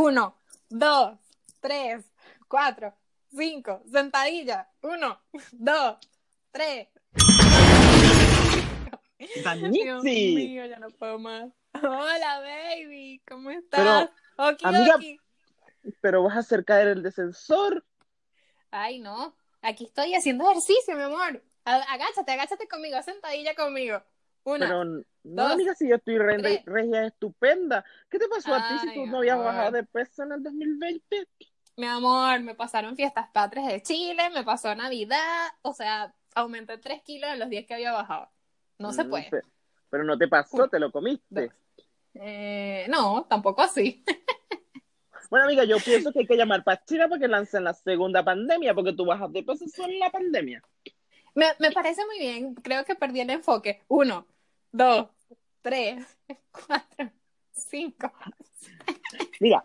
Uno, dos, tres, cuatro, cinco. Sentadilla. Uno, dos, tres. Dios mío, ya no puedo más. Hola, baby. ¿Cómo estás? Oki, amiga- oki. Pero vas a hacer caer el descensor. Ay, no. Aquí estoy haciendo ejercicio, mi amor. Agáchate, agáchate conmigo, sentadilla conmigo. Una. Pero no, dos, amiga, si yo estoy re- regia estupenda. ¿Qué te pasó a ti si tú no habías amor. bajado de peso en el 2020? Mi amor, me pasaron fiestas patrias de Chile, me pasó Navidad, o sea, aumenté 3 kilos en los días que había bajado. No se Mm, puede. pe- Pero no te pasó, te lo comiste. Eh, no, tampoco así. Bueno, amiga, yo pienso que hay que llamar para China para que lancen la segunda pandemia, porque tú bajas de peso solo en la pandemia. Me, me parece muy bien, creo que perdí el enfoque. Uno, dos, tres, cuatro, cinco. Mira,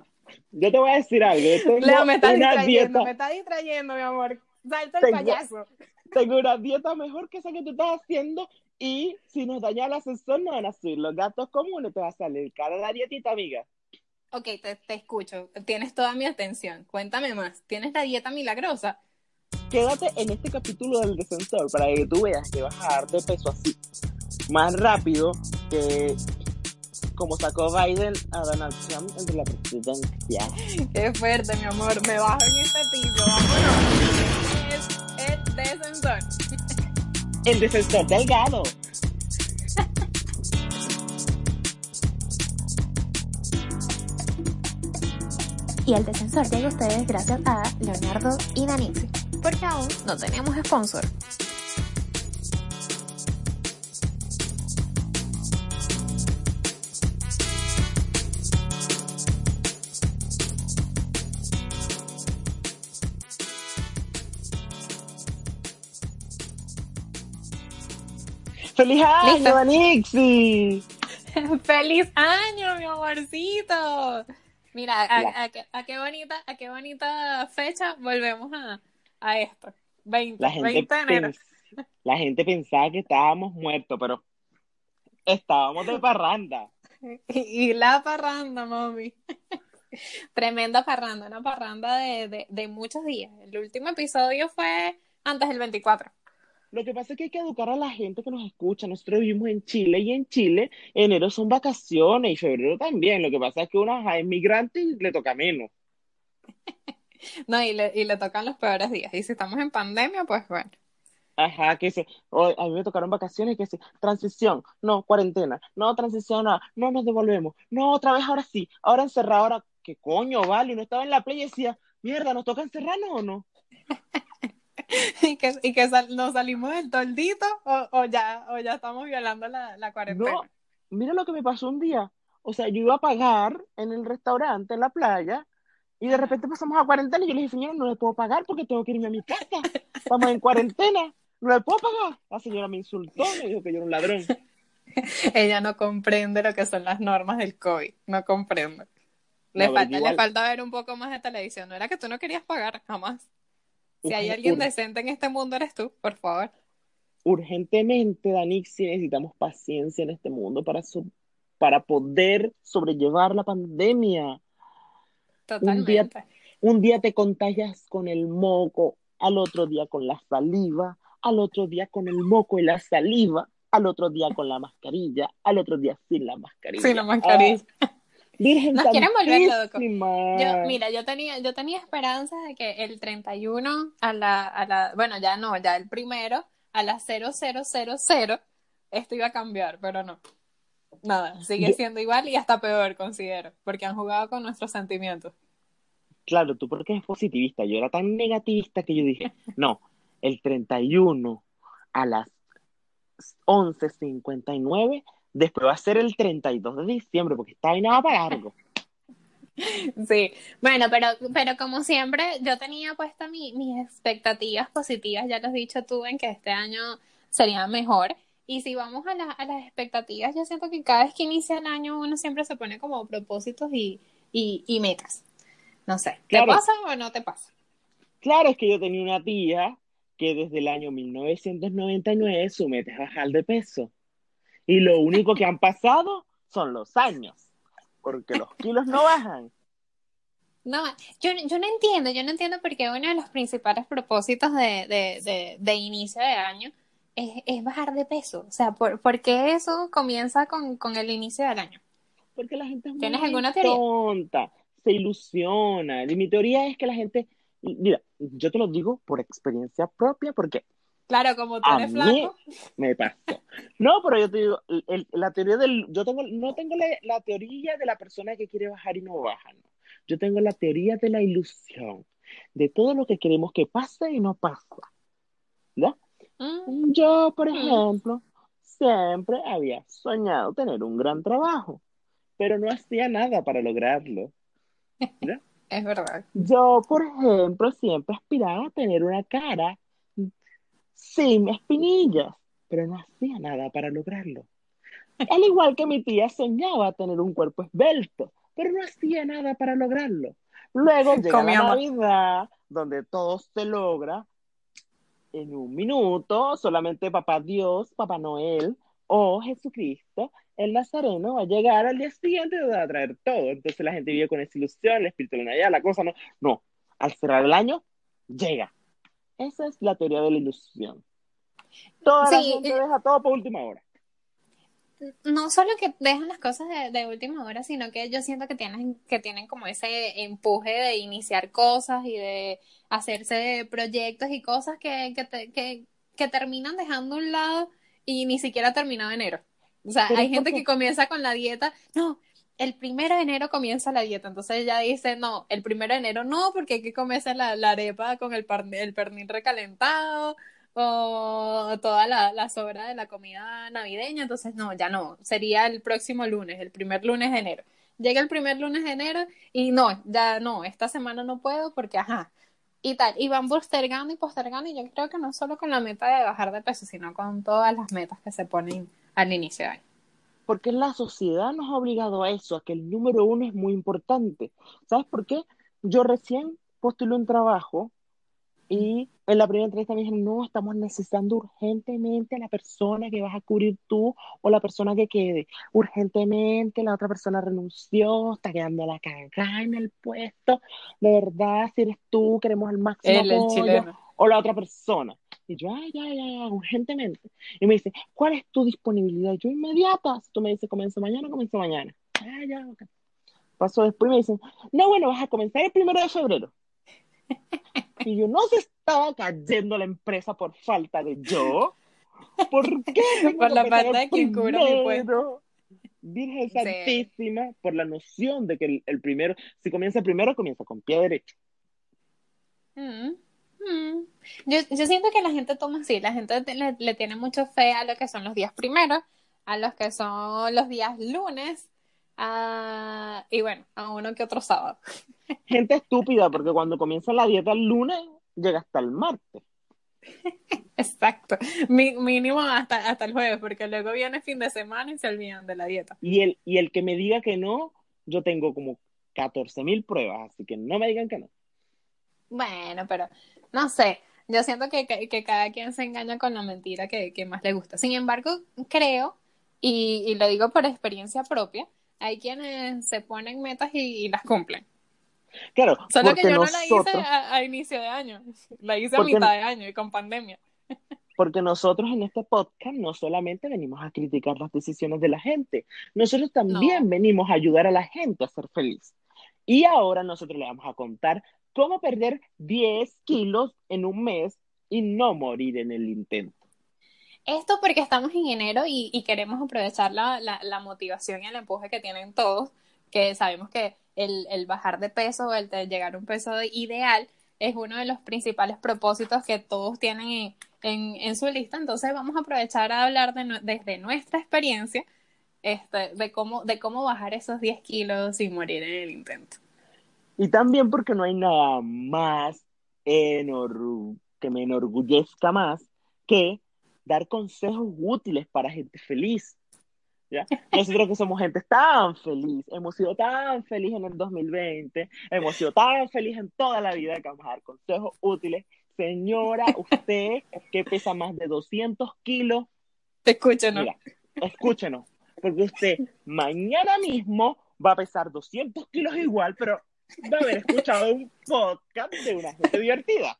yo te voy a decir algo. Tengo Leo, me estás una distrayendo, dieta, me estás distrayendo, mi amor. Salta el Tengo- payaso. tengo una dieta mejor que esa que tú estás haciendo y si nos daña el ascensor no van a subir los gastos comunes, te va a salir cara la dietita, amiga. Ok, te, te escucho. Tienes toda mi atención. Cuéntame más. ¿Tienes la dieta milagrosa? Quédate en este capítulo del descensor para que tú veas que vas a dar de peso así más rápido que como sacó Biden a Donald Trump entre la presidencia. Qué fuerte, mi amor. Me bajo en este piso. Vámonos. Es el descensor. El descensor delgado. Y el descensor llega a ustedes gracias a Leonardo y Danixi. Porque aún no teníamos sponsor. ¡Feliz año, Listo. Danixi! ¡Feliz año, mi amorcito! Mira, a qué, a qué bonita, a qué bonita fecha volvemos a, a esto. 20, La gente, 20 de enero. la gente pensaba que estábamos muertos, pero estábamos de parranda. Y, y la parranda, mami. Tremenda parranda, una parranda de, de, de muchos días. El último episodio fue antes del 24. Lo que pasa es que hay que educar a la gente que nos escucha. Nosotros vivimos en Chile y en Chile enero son vacaciones y febrero también. Lo que pasa es que uno ajá, es migrante y le toca menos. No, y le, y le tocan los peores días. Y si estamos en pandemia, pues bueno. Ajá, que se, o- a mí me tocaron vacaciones que se, transición, no, cuarentena, no, transición, no, no nos devolvemos, no, otra vez, ahora sí, ahora encerrado, ahora, ¿qué coño, vale? Uno estaba en la playa y decía, mierda, ¿nos toca encerrarnos o no? Y que, y que sal- nos salimos del toldito o, o ya, o ya estamos violando la, la cuarentena. No, mira lo que me pasó un día. O sea, yo iba a pagar en el restaurante, en la playa, y de repente pasamos a cuarentena y yo le dije, señora, no le puedo pagar porque tengo que irme a mi casa. Estamos en cuarentena, no le puedo pagar. La señora me insultó, me dijo que yo era un ladrón. Ella no comprende lo que son las normas del COVID. No comprende. Le, No, falta, le falta ver un poco más de televisión. No era que tú no querías pagar, jamás. Si hay alguien decente en este mundo, eres tú, por favor. urgentemente, Danixi, necesitamos paciencia en este mundo para, so- para poder sobrellevar la pandemia. Totalmente. Un día te contagias con el moco, al otro día con la saliva, al otro día con el moco y la saliva, al otro día con la mascarilla, al otro día sin la mascarilla. Sin la mascarilla. Ah, Virgen Nos quieren volver. Yo, mira, yo tenía, yo tenía esperanza de que el 31 a la, a la, bueno, ya no, ya el primero, a las 0000, esto iba a cambiar, pero no. Nada, sigue Yo- siendo igual y hasta peor, considero, porque han jugado con nuestros sentimientos. Claro, tú porque eres positivista. Yo era tan negativista que yo dije, no, el 31 a las 11.59, después va a ser el 32 de diciembre, porque está ahí nada para largo. Sí, bueno, pero, pero como siempre, yo tenía puesta mi- mis expectativas positivas, ya lo has dicho tú, en que este año sería mejor. Y si vamos a, la- a las expectativas, yo siento que cada vez que inicia el año uno siempre se pone como propósitos y, y, y metas. No sé, ¿te Claro. pasa o no te pasa? Claro, es que yo tenía una tía que desde el año 1999 su meta es bajar de peso. Y lo único que han pasado son los años, porque los kilos no bajan. No, yo, yo no entiendo, yo no entiendo por qué uno de los principales propósitos de, de, de, de inicio de año es, es, bajar de peso. O sea, ¿por, ¿por qué eso comienza con, con, el inicio del año? Porque la gente es ¿Tienes muy alguna teoría? tonta, se ilusiona. Y mi teoría es que la gente, mira, yo te lo digo por experiencia propia, porque Claro, como tú eres flaco. me pasó. No, pero yo te digo, el- la teoría del, yo tengo, no tengo la, la teoría de la persona que quiere bajar y no baja, no. Yo tengo la teoría de la ilusión, de todo lo que queremos que pase y no pasa. ¿Ya? Mm, Yo, por mm, ejemplo, siempre había soñado tener un gran trabajo, pero no hacía nada para lograrlo. ¿ya? es verdad. Yo, por ejemplo, siempre aspiraba a tener una cara sin espinillas, pero no hacía nada para lograrlo. Al igual que mi tía soñaba tener un cuerpo esbelto, pero no hacía nada para lograrlo. Luego llega la. Navidad, donde todo se logra en un minuto, solamente Papá Dios, Papá Noel o Jesucristo, el Nazareno, va a llegar al día siguiente y va a traer todo. Entonces la gente vive con esa ilusión, el espíritu de la Navidad, la cosa no. No, al cerrar el año, llega. Esa es la teoría de la ilusión. Toda la Sí, gente eh, deja todo por última hora. No solo que dejan las cosas de, de última hora, sino que yo siento que tienen, que tienen como ese empuje de iniciar cosas y de hacerse proyectos y cosas que, que, te- que, que terminan dejando a un lado y ni siquiera ha terminado enero. O sea, hay gente que comienza con la dieta, no, el primero de enero comienza la dieta, entonces ya dice, no, el primero de enero no, porque hay que comerse la, la arepa con el, par- el pernil recalentado o toda la, la sobra de la comida navideña, entonces no, ya no, sería el próximo lunes, el primer lunes de enero. Llega el primer lunes de enero y no, ya no, esta semana no puedo porque ajá, y tal, y van postergando y postergando y yo creo que no solo con la meta de bajar de peso, sino con todas las metas que se ponen al inicio de año. porque la sociedad nos ha obligado a eso, a que el número uno es muy importante. ¿Sabes por qué? Yo recién postulé un trabajo y en la primera entrevista me dijeron, no, estamos necesitando urgentemente a la persona que vas a cubrir tú o la persona que quede. Urgentemente, la otra persona renunció, está quedando la cagada en el puesto. De verdad, si eres tú, queremos el máximo Él, el chileno. O la otra persona. Y yo, ay, ya, ya, ya, urgentemente. Y me dice, ¿cuál es tu disponibilidad? Y yo, inmediata. Si tú me dices, comienzo mañana, comienzo mañana. Ah, ya, ok. Pasó después y me dicen, no, bueno, vas a comenzar el primero de febrero. Y yo, no se estaba cayendo la empresa por falta de yo. ¿Por qué tengo Por que la de quien cubra mi puesto. Virgen Sí. Santísima, por la noción de que el, el primero, si comienza primero, comienza con pie derecho. Mm, mm. Yo, yo siento que la gente toma así, la gente te- le, le tiene mucho fe a lo que son los días primeros, a los que son los días lunes, a- y bueno, a uno que otro sábado. Gente estúpida, porque cuando comienza la dieta el lunes, llega hasta el martes. Exacto, Mi- mínimo hasta, hasta el jueves, porque luego viene fin de semana y se olvidan de la dieta. Y el, y el que me diga que no, yo tengo como 14 mil pruebas, así que no me digan que no. Bueno, pero no sé, yo siento que, que, que cada quien se engaña con la mentira que, que más le gusta. Sin embargo, creo, y, y lo digo por experiencia propia, hay quienes se ponen metas y, y las cumplen. Claro, Solo que yo no la hice a, a inicio de año, la hice a mitad de año y con pandemia. porque nosotros en este podcast no solamente venimos a criticar las decisiones de la gente, nosotros también No, venimos a ayudar a la gente a ser feliz. Y ahora nosotros le vamos a contar cómo perder 10 kilos en un mes y no morir en el intento. Esto porque estamos en enero y, queremos aprovechar la, la, motivación y el empuje que tienen todos, que sabemos que el, el bajar de peso, el llegar a un peso ideal, es uno de los principales propósitos que todos tienen en, en, su lista. Entonces vamos a aprovechar a hablar de, desde nuestra experiencia este, de, cómo, de cómo bajar esos 10 kilos sin morir en el intento. Y también porque no hay nada más que me enorgullezca más que dar consejos útiles para gente feliz. ¿ya? Nosotros que somos gente tan feliz, hemos sido tan felices en el 2020, hemos sido tan felices en toda la vida que vamos a dar consejos útiles. Señora, usted que pesa más de 200 kilos, ¿no? mira, escúchenos, porque usted mañana mismo va a pesar 200 kilos igual, pero de haber escuchado un podcast de una gente divertida.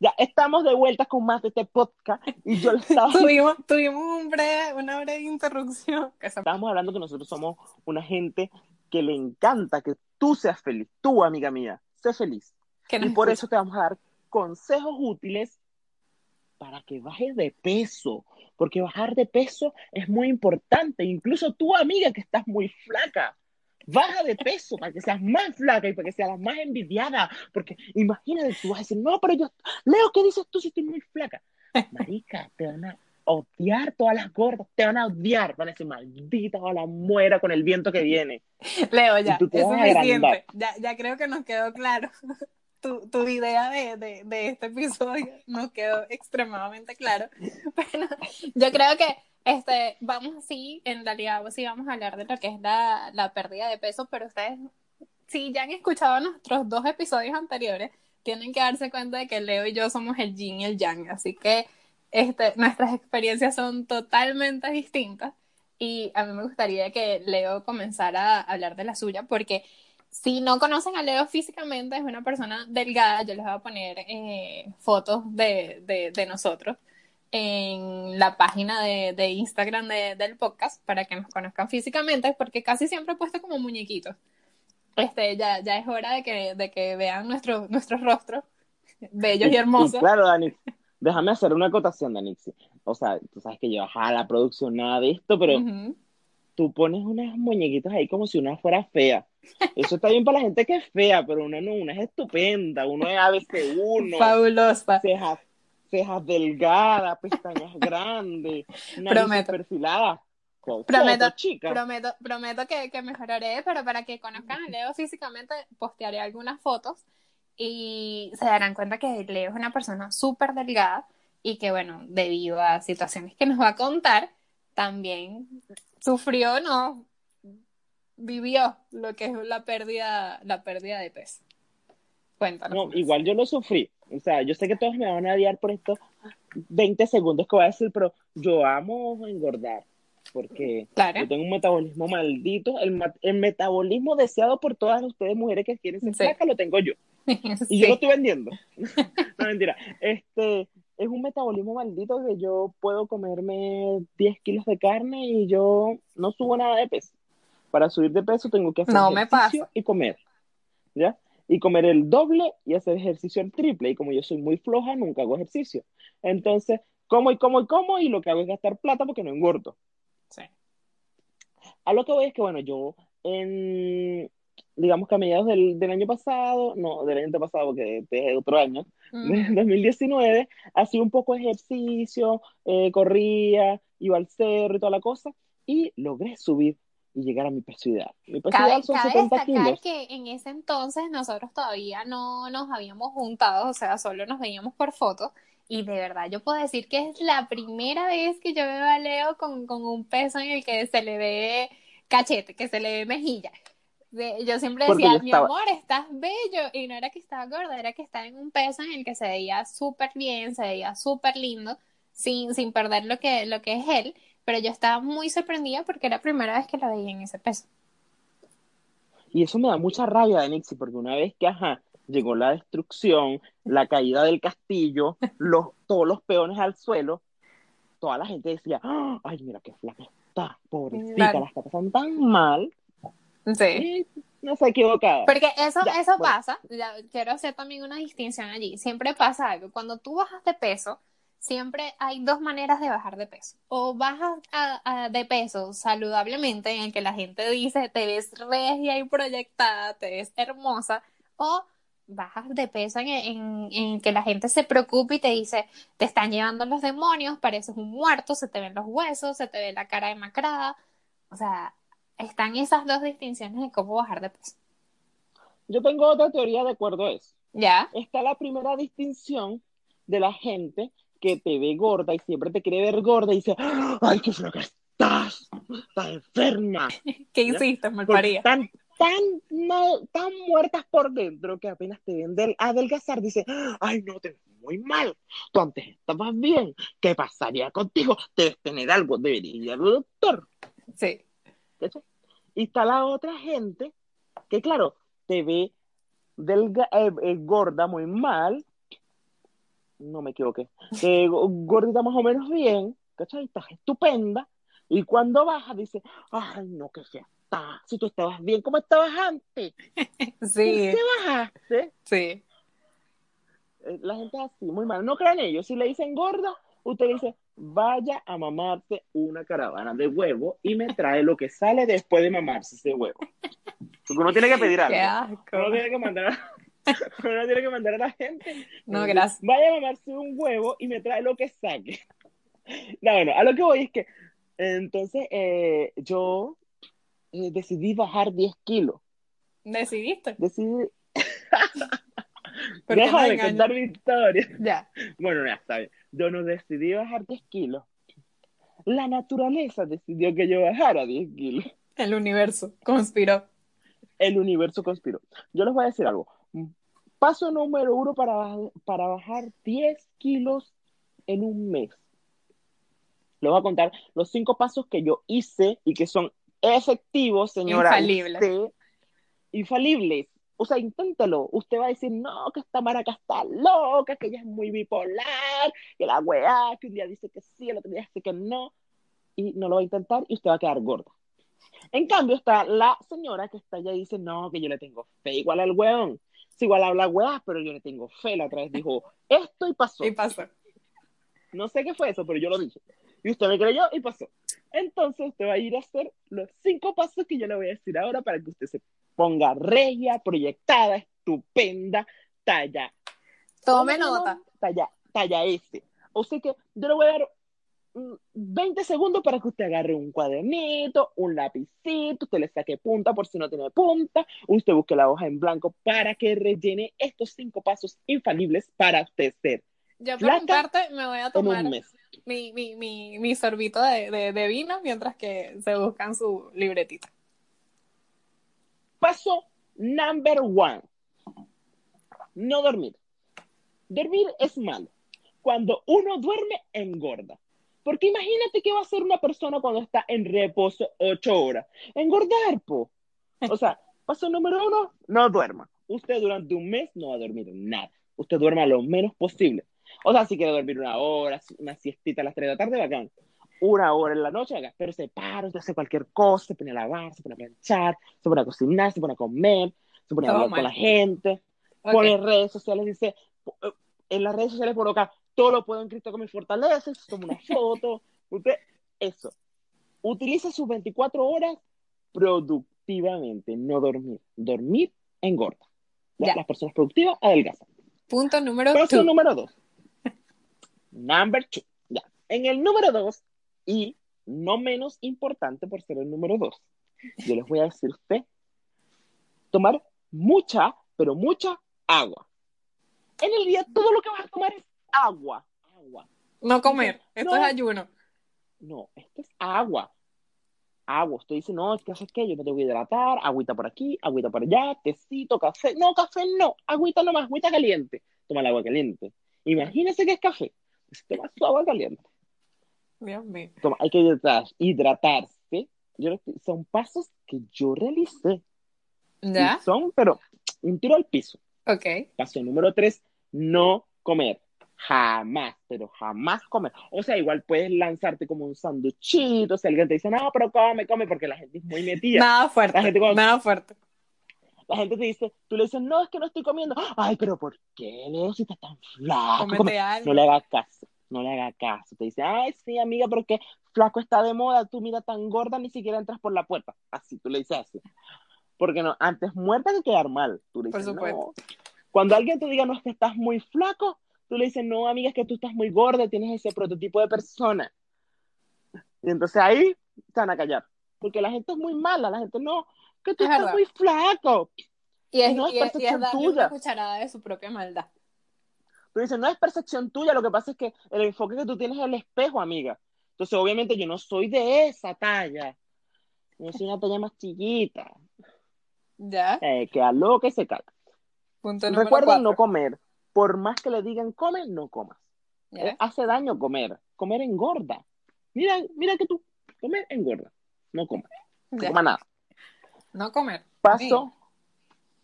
Ya estamos de vuelta con más de este podcast y yo estaba... tuvimos, tuvimos un breve, una breve interrupción. Estábamos hablando que nosotros somos una gente que le encanta que tú seas feliz, tú, amiga mía, sé feliz. Y por eso te vamos a dar consejos útiles para que bajes de peso, porque bajar de peso es muy importante. Incluso tú, amiga, que estás muy flaca, baja de peso para que seas más flaca y para que seas más envidiada. Porque imagínate, tú vas a decir, no, pero yo, Leo, ¿qué dices tú si estoy muy flaca? Marica, te van a odiar todas las gordas, te van a odiar, van a decir, maldita o la muera con el viento que viene. Leo, ya, es suficiente. Ya, ya creo que nos quedó claro. Tu, tu, idea de, de, de, este episodio nos quedó extremadamente claro. Pero yo creo que este, vamos así, en realidad sí vamos a hablar de lo que es la, la pérdida de peso, pero ustedes, si ya han escuchado nuestros dos episodios anteriores, tienen que darse cuenta de que Leo y yo somos el yin y el yang, así que este, nuestras experiencias son totalmente distintas y a mí me gustaría que Leo comenzara a hablar de la suya porque si no conocen a Leo físicamente, es una persona delgada, yo les voy a poner eh, fotos de, de, de nosotros en la página de, de Instagram de, del podcast para que nos conozcan físicamente, porque casi siempre he puesto como muñequitos. Este, ya, ya es hora de que, de que vean nuestro, nuestros rostros bellos y hermosos. claro, Dani, déjame hacer una acotación, Danixi. O sea, tú sabes que yo a la producción nada de esto, pero tú pones unas muñequitos ahí como si una fuera fea. Eso está bien para la gente que es fea, pero una no, una es estupenda, uno es ABC1. Fabulosa cejas delgadas, pestañas grandes, nariz perfilada. Prometo, prometo, prometo que, que, mejoraré, pero para que conozcan a Leo físicamente, postearé algunas fotos y se darán cuenta que Leo es una persona súper delgada y que, bueno, debido a situaciones que nos va a contar, también sufrió, no, vivió lo que es la pérdida, la pérdida de peso. Cuéntanos. No, igual yo lo sufrí. O sea, yo sé que todos me van a odiar por estos 20 segundos que voy a decir, pero yo amo engordar. Porque yo tengo un metabolismo maldito. El, el, metabolismo deseado por todas ustedes mujeres que quieren ser flacas lo tengo yo. Y yo lo estoy vendiendo. no, mentira. Este, es un metabolismo maldito que yo puedo comerme 10 kilos de carne y yo no subo nada de peso. Para subir de peso tengo que hacer no ejercicio y comer. ¿Ya? Y comer el doble y hacer ejercicio el triple. Y como yo soy muy floja, nunca hago ejercicio. Entonces, como y como y como y lo que hago es gastar plata porque no engordo. Sí. A lo que voy es que, bueno, yo en, digamos que a mediados del, del año pasado, no, del año pasado, porque es otro año, mm. 2019, hacía un poco de ejercicio, eh, corría, iba al cerro y toda la cosa, y logré subir y llegar a mi peso ideal. Mi peso ideal son 70 kilos. que en ese entonces nosotros todavía no nos habíamos juntado, o sea, solo nos veíamos por fotos. Y de verdad, yo puedo decir que es la primera vez que yo veo a Leo con, con un peso en el que se le ve cachete, que se le ve mejilla. yo siempre decía, mi amor, estás bello. Y no era que estaba gorda, era que estaba en un peso en el que se veía súper bien, se veía súper lindo, sin, sin perder lo que, lo que es él pero yo estaba muy sorprendida porque era la primera vez que la veía en ese peso. Y eso me da mucha rabia de Nixie, porque una vez que, ajá, llegó la destrucción, la caída del castillo, los, todos los peones al suelo, toda la gente decía, ¡Ah! ay, mira qué flaca está, pobrecita, la está pasando tan mal. Sí. no se equivocado. Porque eso, eso pasa, quiero hacer también una distinción allí, siempre pasa algo, cuando tú bajas de peso, siempre hay dos maneras de bajar de peso. O bajas de peso saludablemente, en el que la gente dice, te ves regia y proyectada, te ves hermosa, o bajas de peso en, en, en, que la gente se preocupa y te dice, te están llevando los demonios, pareces un muerto, se te ven los huesos, se te ve la cara demacrada. O sea, están esas dos distinciones de cómo bajar de peso. Yo tengo otra teoría de acuerdo a eso. ¿Ya? Está la primera distinción de la gente que te ve gorda y siempre te quiere ver gorda y dice, ¡ay, qué flaca estás! ¡Estás enferma! ¿Qué hiciste, Malparía? Están tan, tan muertas por dentro que apenas te ven del, adelgazar, dice, ¡ay, no, te ves muy mal! Tú antes estabas bien, ¿qué pasaría contigo? Debes tener algo, debería ir al doctor. Sí. Y está la otra gente que claro, te ve delga, eh, eh, gorda muy mal, no me equivoqué, que go- gordita más o menos bien, ¿cachai? Estás estupenda, y cuando bajas dice, ay, no, que ya está, si tú estabas bien, ¿cómo estabas antes? ¿Por Sí, qué bajaste? sí. Eh, La gente es así, muy mal. No crean ellos. Si le dicen gorda, usted dice, vaya a mamarse una caravana de huevo y me trae lo que sale después de mamarse ese huevo. Porque uno tiene que pedir Qué algo. asco. Uno tiene que mandar uno tiene que mandar a la gente. No, gracias. Vaya a mamarse un huevo y me trae lo que saque. No, bueno, a lo que voy es que entonces eh, yo eh, decidí bajar 10 kilos. ¿Decidiste? Decidí. ¿Por qué Deja de contar mi historia. Ya. Bueno, ya está bien. Yo no decidí bajar 10 kilos. La naturaleza decidió que yo bajara 10 kilos. El universo conspiró. El universo conspiró. Yo les voy a decir algo. Paso número uno para, para bajar 10 kilos en un mes. Les voy a contar los cinco pasos que yo hice y que son efectivos, señora. Infalibles. Usted- infalibles. O sea, inténtelo. Usted va a decir, no, que esta maraca está loca, que ella es muy bipolar, que la weá, que un día dice que sí, el otro día dice que no. Y no lo va a intentar y usted va a quedar gorda. En cambio, está la señora que está allá y dice, no, que yo le tengo fe igual al weón. Sí, igual habla weá, pero yo le tengo fe. La otra vez dijo esto y pasó. Y pasó. No sé qué fue eso, pero yo lo dije. Y usted me creyó y pasó. Entonces usted va a ir a hacer los cinco pasos que yo le voy a decir ahora para que usted se ponga regia, proyectada, estupenda, talla. Tome ¿cómo se nota. Talla, talla S. O sea que yo le voy a dar 20 segundos para que usted agarre un cuadernito, un lapicito, usted le saque punta por si no tiene punta, usted busque la hoja en blanco para que rellene estos cinco pasos infalibles para usted ser Yo por mi parte me voy a tomar mi, mi, mi, mi sorbito de, de, de vino mientras que se buscan su libretita. Paso number one. No dormir. Dormir es malo. Cuando uno duerme, engorda. Porque imagínate qué va a hacer una persona cuando está en reposo ocho horas. Engordar, po. O sea, paso número uno, no duerma. Usted durante un mes no va a dormir nada. Usted duerma lo menos posible. O sea, si quiere dormir una hora, una siestita a las 3 de la tarde, bacán. Una hora en la noche, bacán. Pero se para, usted hace cualquier cosa, se pone a lavar, se pone a planchar, se pone a cocinar, se pone a comer, se pone a hablar con la gente, Ok. pone redes sociales, dice, en las redes sociales coloca, todo lo puedo en Cristo que me fortalece, toma una foto, usted, eso. Utilice sus 24 horas productivamente, no dormir. Dormir engorda. Ya, Ya. Las personas productivas adelgazan. Punto número Paso two. número dos. Number two. Ya. En el número dos, y no menos importante por ser el número dos, yo les voy a decir a usted, tomar mucha, pero mucha agua. En el día todo lo que vas a tomar es agua. Agua. No comer. Esto No. es ayuno. No, esto es agua. Agua. Usted dice, no, es que haces que yo me tengo que hidratar, agüita por aquí, agüita por allá, tecito, café. No, café no, agüita nomás, agüita caliente. Toma el agua caliente. Imagínese que es café. Toma su agua caliente. Dios mío. Toma, hay que hidratar, hidratarse. Yo son pasos que yo realicé. ¿Ya? Y son, pero un tiro al piso. Ok. Paso número tres, no comer. Jamás, pero jamás comer. O sea, igual puedes lanzarte como un sanduchito. Si alguien te dice, no, pero come, come, porque la gente es muy metida. Nada fuerte. La gente cuando- Nada fuerte. La gente te dice, tú le dices, no, es que no estoy comiendo. Ay, pero ¿por qué, Leo, si estás tan flaco? Cómete Come". algo. No le hagas caso, no le hagas caso. Te dice, ay, sí, amiga, pero que flaco está de moda, tú mira tan gorda, ni siquiera entras por la puerta. Así, tú le dices así. Porque no, antes muerta que quedar mal. Tú le Por dices, supuesto. no. Cuando alguien te diga, no, es que estás muy flaco, tú le dices, no, amiga, es que tú estás muy gorda, tienes ese prototipo de persona. Y entonces ahí van a callar. Porque la gente es muy mala, la gente no, que tú Es estás verdad. muy flaco. Y es, No es y es, y es percepción darle tuya. una cucharada de su propia maldad. Tú dices, no es percepción tuya, lo que pasa es que el enfoque que tú tienes es el espejo, amiga. Entonces, obviamente, yo no soy de esa talla. Yo soy una talla más chiquita. ¿Ya? Eh, que a lo que se caga. Punto Recuerda cuatro. no comer. Por más que le digan come, no comas. Eh, hace daño comer. Comer engorda. Mira, mira que tú, comer engorda. No comas. No comas nada. No comer. Paso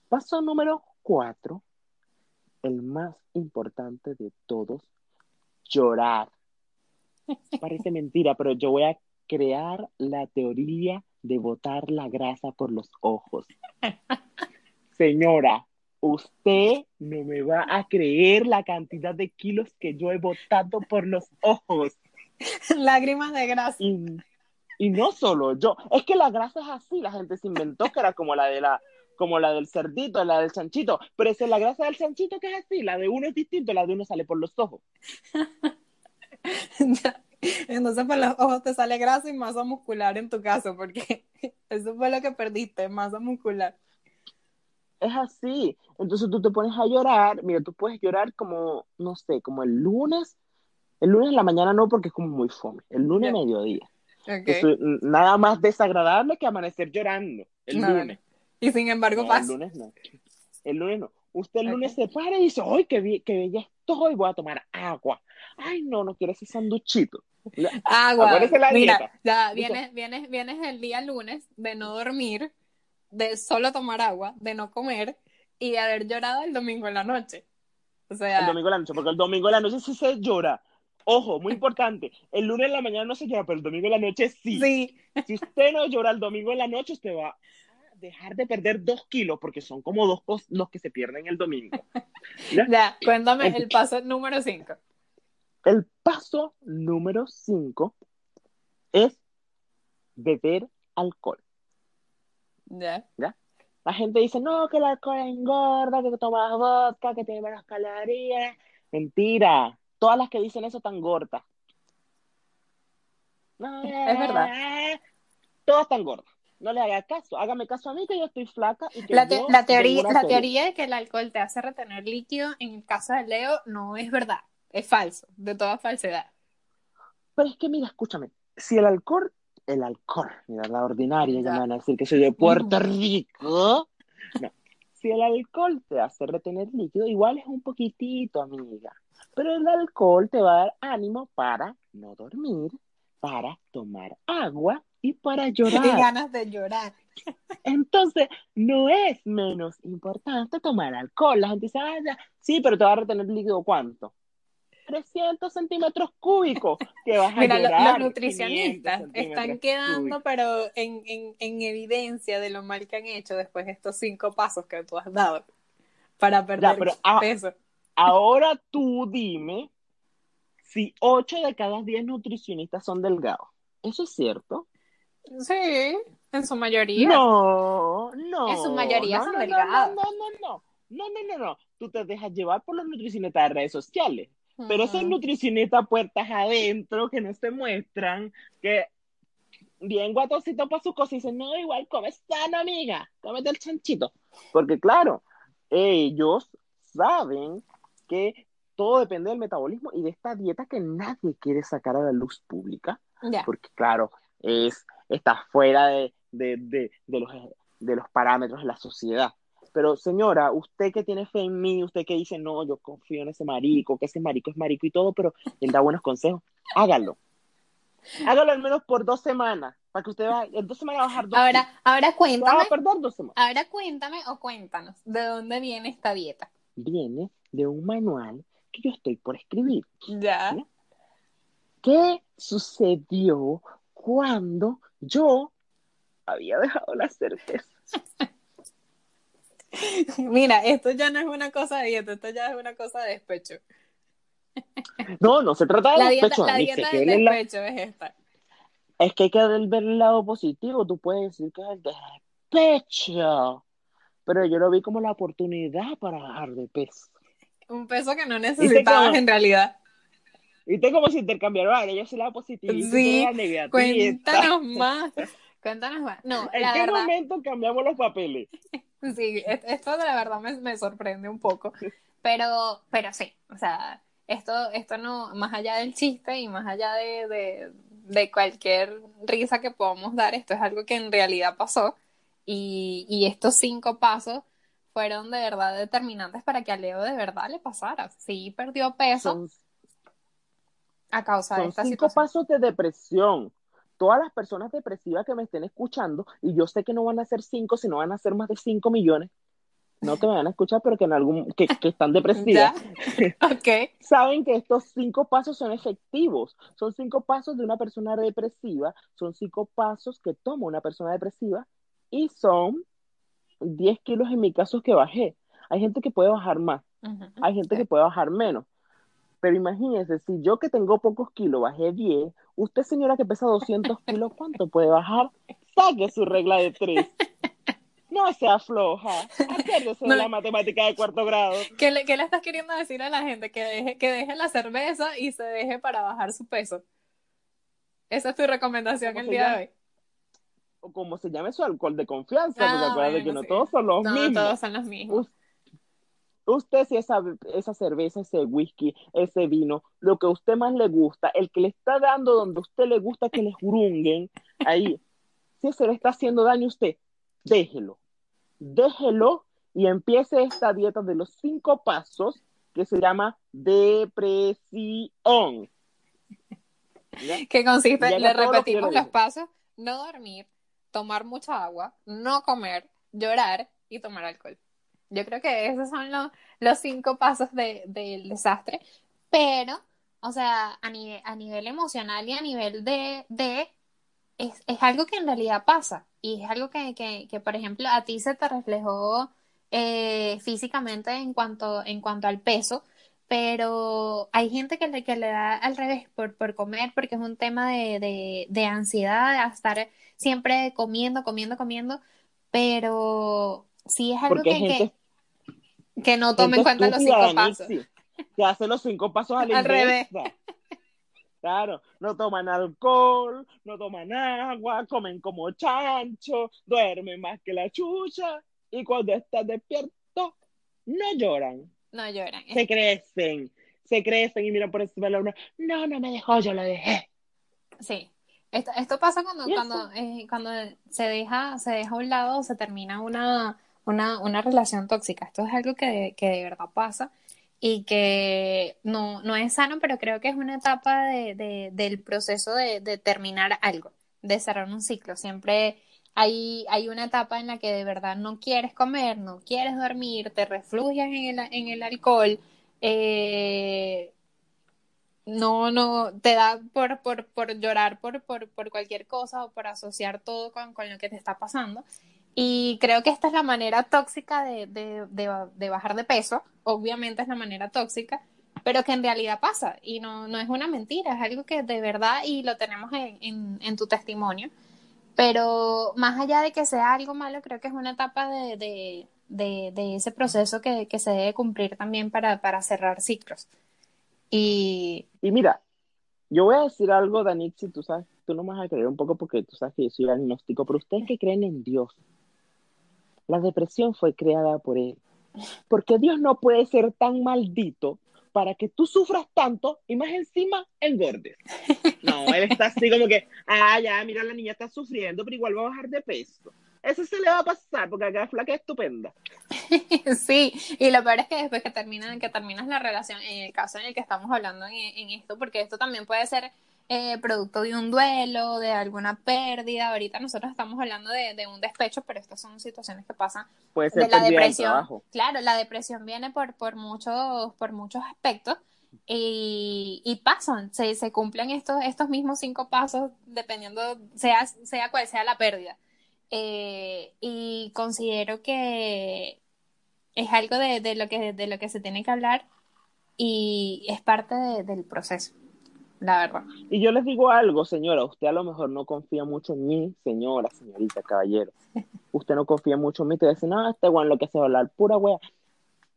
Paso número cuatro, el más importante de todos, llorar. Parece mentira, pero yo voy a crear la teoría de botar la grasa por los ojos. Señora, usted no me va a creer la cantidad de kilos que yo he botado por los ojos. Lágrimas de grasa. Y, y no solo yo, es que la grasa es así, la gente se inventó que era como la de la como la del cerdito, la del chanchito, pero es la grasa del chanchito que es así, la de uno es distinto, la de uno sale por los ojos. Entonces por los ojos te sale grasa y masa muscular en tu caso, porque eso fue lo que perdiste, masa muscular. Es así. Entonces tú te pones a llorar, mira, tú puedes llorar como, no sé, como el lunes, el lunes en la mañana no porque es como muy fome, el lunes Ya. mediodía. Okay. Nada más desagradable que amanecer llorando el No, lunes. Y sin embargo No, el pasa. lunes no. El lunes no. Usted el lunes se para y dice, ¡ay, qué, bi- qué bella estoy! Voy a tomar agua. Ay, no, no quiero ese sanduchito. Agua. La Mira, dieta. ya vienes, vienes, vienes el día lunes de no dormir, de solo tomar agua, de no comer y de haber llorado el domingo en la noche. O sea, El domingo en la noche, porque el domingo en la noche sí se llora. Ojo, muy importante. El lunes en la mañana no se llora, pero el domingo en la noche sí. sí, Si usted no llora el domingo en la noche, usted va a dejar de perder dos kilos, porque son como dos cos- los que se pierden el domingo. ¿Ya? ya, cuéntame el paso número 5. El paso número 5 es beber alcohol. Ya. La gente dice, no, que el alcohol engorda, que tomas vodka, que tiene menos calorías. Mentira. Todas las que dicen eso están gordas. No, Es verdad. Todas están gordas. No le haga caso. Hágame caso a mí que yo estoy flaca y que La, te- yo la teoría, la serie. teoría de que el alcohol te hace retener líquido en el caso de Leo no es verdad, es falso, de toda falsedad. Pero es que mira, escúchame. Si el alcohol, el alcohol, mira, la ordinaria, ya me van a decir que soy de Puerto Rico. No. Si el alcohol te hace retener líquido, igual es un poquitito, amiga. Pero el alcohol te va a dar ánimo para no dormir, para tomar agua y para Y llorar. ganas de llorar. Entonces, no es menos importante tomar alcohol. La gente dice, ah, ya, sí, pero te va a retener líquido ¿cuánto? 300 centímetros cúbicos que vas a Mira, lo- llorar. los nutricionistas 500 están quedando, cúbicos. pero en, en, en evidencia de lo mal que han hecho después de estos cinco pasos que tú has dado para perder pero, ah, peso. Ahora tú dime si 8 de cada 10 nutricionistas son delgados. ¿Eso es cierto? Sí, en su mayoría. No, no. En su mayoría no, son no, no, delgados. No, no, no, no, no, no, no. Tú te dejas llevar por los nutricionistas de redes sociales. Pero esos Ujú. nutricionistas puertas adentro que no se muestran, que bien guatosito para su cosa y dicen, no, igual come sano, amiga, cómete el chanchito. Porque claro, ellos saben que todo depende del metabolismo y de esta dieta que nadie quiere sacar a la luz pública, porque claro, es, está fuera de, de, de, de los, de los parámetros de la sociedad. Pero señora, usted que tiene fe en mí, usted que dice, no, yo confío en ese marico, que ese marico es marico y todo, pero él da buenos consejos, hágalo. Hágalo al menos por dos semanas, para que usted va, en dos semanas va a bajar dos Ahora, ahora cuéntame, a perder dos semanas. ahora cuéntame o cuéntanos, ¿de dónde viene esta dieta? Viene de un manual que yo estoy por escribir. Ya. ¿Qué sucedió cuando yo había dejado la certeza? Mira, esto ya no es una cosa de dieta, esto ya es una cosa de despecho. No, no se trata de La dieta, despecho, la Anice, dieta que del la- despecho es esta. Es que hay que ver el lado positivo. Tú puedes decir que es el despecho. Pero yo lo vi como la oportunidad para bajar de peso. Un peso que no necesitabas en realidad. ¿Viste cómo se intercambiaron? Yo soy la positiva Sí, la negativa. Cuéntanos más. Cuéntanos más. No, ¿En la qué verdad, momento cambiamos los papeles? sí, es- esto de la verdad me, me sorprende un poco. Pero, pero sí, o sea, esto, esto no, más allá del chiste y más allá de, de, de cualquier risa que podamos dar, esto es algo que en realidad pasó. Y, y estos cinco pasos fueron de verdad determinantes para que a Leo de verdad le pasara. Sí, perdió peso Son, a causa de esta cinco situación. pasos de depresión. Todas las personas depresivas que me estén escuchando, y yo sé que no van a ser cinco, sino van a ser más de cinco millones, no que me van a escuchar, pero que en algún, que, que están depresivas, Ok. saben que estos cinco pasos son efectivos. Son cinco pasos de una persona depresiva, son cinco pasos que toma una persona depresiva y son 10 kilos en mi caso que bajé. Hay gente que puede bajar más, hay gente que puede bajar menos. Pero imagínense, si yo que tengo pocos kilos bajé 10, usted señora que pesa 200 kilos, ¿cuánto puede bajar? Saque su regla de tres. No sea floja. Acuérdese No. de la matemática de cuarto grado. ¿Qué le, qué le estás queriendo decir a la gente? Que deje, que deje la cerveza y se deje para bajar su peso. Esa es tu recomendación ¿Cómo el se día de hoy. O como se llame su alcohol de confianza, Ah, porque acuérdate bueno, que no sí. todos son los No, mismos. todos son los mismos. Usted si esa, esa cerveza, ese whisky, ese vino, lo que a usted más le gusta, el que le está dando donde a usted le gusta que le jurunguen, ahí, si se le está haciendo daño a usted, déjelo. Déjelo y empiece esta dieta de los cinco pasos que se llama depresión. ¿Ya? Que consiste, Ya le lo repetimos los pasos, no dormir, tomar mucha agua, no comer, llorar y tomar alcohol. Yo creo que esos son los, los cinco pasos de- del desastre, pero, o sea, a nivel, a nivel emocional y a nivel de, de es, es algo que en realidad pasa y es algo que, que, que, por ejemplo, a ti se te reflejó eh, físicamente en cuanto, en cuanto al peso, pero hay gente que le, que le da al revés por, por comer, porque es un tema de, de, de ansiedad, de estar siempre comiendo, comiendo, comiendo, pero sí es algo que, gente, que, que no tome en cuenta los cinco pasos. Que hace los cinco pasos Al revés. Claro, no toman alcohol, no toman agua, comen como chancho, duermen más que la chucha y cuando están despiertos no lloran, No lloran. se crecen, se crecen y miran por encima de la luna. No, no me dejó, yo lo dejé. Sí. Esto, esto pasa cuando, cuando, eh, cuando se deja, se deja a un lado se termina una, una, una relación tóxica. Esto es algo que, que de verdad pasa y que no, no es sano, pero creo que es una etapa de, de- del proceso de, de terminar algo, de cerrar un ciclo. Siempre hay, hay una etapa en la que de verdad no quieres comer, no quieres dormir, te refugias en el, en el alcohol, eh, no, no, te da por, por, por llorar por, por, por cualquier cosa o por asociar todo con, con lo que te está pasando. Y creo que esta es la manera tóxica de, de, de, bajar de peso. Obviamente es la manera tóxica, pero que en realidad pasa. Y no, no es una mentira, es algo que de verdad y lo tenemos en, en, tu testimonio. Pero más allá de que sea algo malo, creo que es una etapa de, ese proceso que, que se debe cumplir también para, para cerrar ciclos. Y Y mira, yo voy a decir algo, Danixi, tú sabes, tú no me vas a creer un poco porque tú sabes que yo soy agnóstico, pero ustedes que creen en Dios, la depresión fue creada por Él. Porque Dios no puede ser tan maldito para que tú sufras tanto y más encima engordes. No, Él está así como que, ah, ya, mira, la niña está sufriendo, pero igual va a bajar de peso. Eso se le va a pasar porque acá es flaca es estupenda. Sí, y lo peor es que después que terminan, que terminas la relación, en el caso en el que estamos hablando en, en esto, porque esto también puede ser eh, producto de un duelo, de alguna pérdida. Ahorita nosotros estamos hablando de, de un despecho, pero estas son situaciones que pasan Puede ser de la depresión. trabajo. Claro, la depresión viene por, por muchos, por muchos aspectos. Y, y pasan, se, se cumplen estos, estos mismos cinco pasos dependiendo, sea, sea cual sea la pérdida. Eh, y considero que es algo de, de lo que, de lo que se tiene que hablar y es parte de- del proceso, la verdad. Y yo les digo algo, señora, usted a lo mejor no confía mucho en mí, señora, señorita, caballero. Usted no confía mucho en mí, te dice, no, este weón lo que hace es hablar pura wea.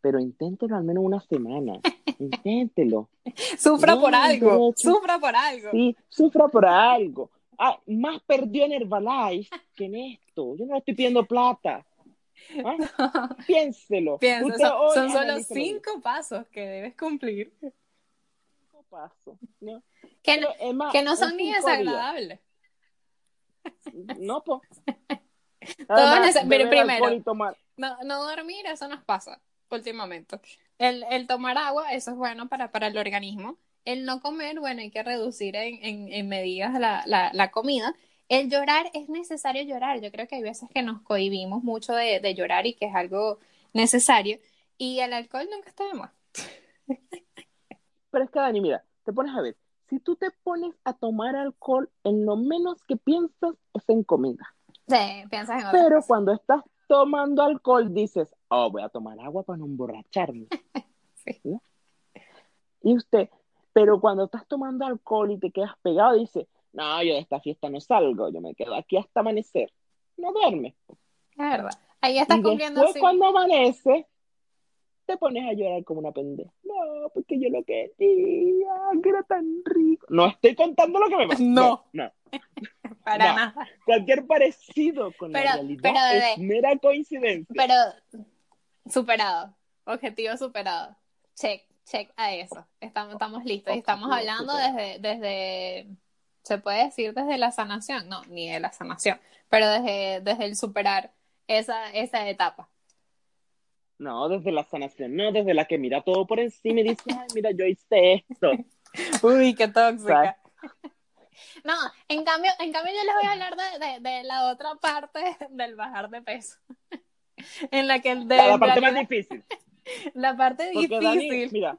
Pero inténtelo al menos una semana. Inténtelo. Sufra por algo, sufra por algo. Sí, sufra por algo. Ah, más perdió en Herbalife que en esto. Yo no le estoy pidiendo plata. ¿Ah? Piénselo. Son, solo cinco pasos que debes cumplir, Cinco pasos, ¿no? Que no, más, que no son ni días. desagradables. No, nece- pero primero-. No, no dormir, eso nos pasa últimamente. El, el tomar agua, eso es bueno para, para el organismo. El no comer, bueno, hay que reducir en, en, en medidas la, la, la comida. El llorar, es necesario llorar. Yo creo que hay veces que nos cohibimos mucho de, de llorar y que es algo necesario. Y el alcohol nunca está de más. Pero es que, Dani, mira, te pones a ver, si tú te pones a tomar alcohol, en lo menos que piensas es en comida. Sí, piensas en otra Pero cosa. cuando estás tomando alcohol, dices, oh, voy a tomar agua para no emborracharme. Sí. Y usted, pero cuando estás tomando alcohol y te quedas pegado, dices, no, yo de esta fiesta no salgo, yo me quedo aquí hasta amanecer. No duermes. Es verdad. Ahí estás y cumpliendo después, cuando amanece, te pones a llorar como una pendeja. No, porque yo lo quería, que era tan rico. No estoy contando lo que me pasó. No. no. Para no. nada. Cualquier parecido con Pero- la realidad pero, bebé. es mera coincidencia. Pero superado. Objetivo superado. Check, check a eso. Estamos, estamos listos. Y estamos hablando desde, desde, se puede decir desde la sanación. No, ni de la sanación. Pero desde, desde el superar esa, esa etapa. No, desde la sanación, no desde la que mira todo por encima y dice, ay, mira, yo hice esto. Uy, qué tóxica. No, en cambio, en cambio yo les voy a hablar de, de, de la otra parte del bajar de peso. En la que el de La, parte más difícil. la parte Porque difícil. Dani, mira,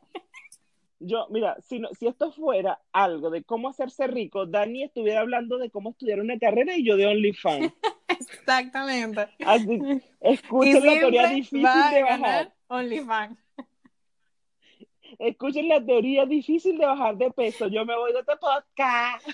yo, mira, si, no- si esto fuera algo de cómo hacerse rico, Dani estuviera hablando de cómo estudiar una carrera y yo de OnlyFans. Exactamente. Así, escuchen la teoría difícil va de bajar. OnlyFans. Escuchen la teoría difícil de bajar de peso. Yo me voy de este podcast.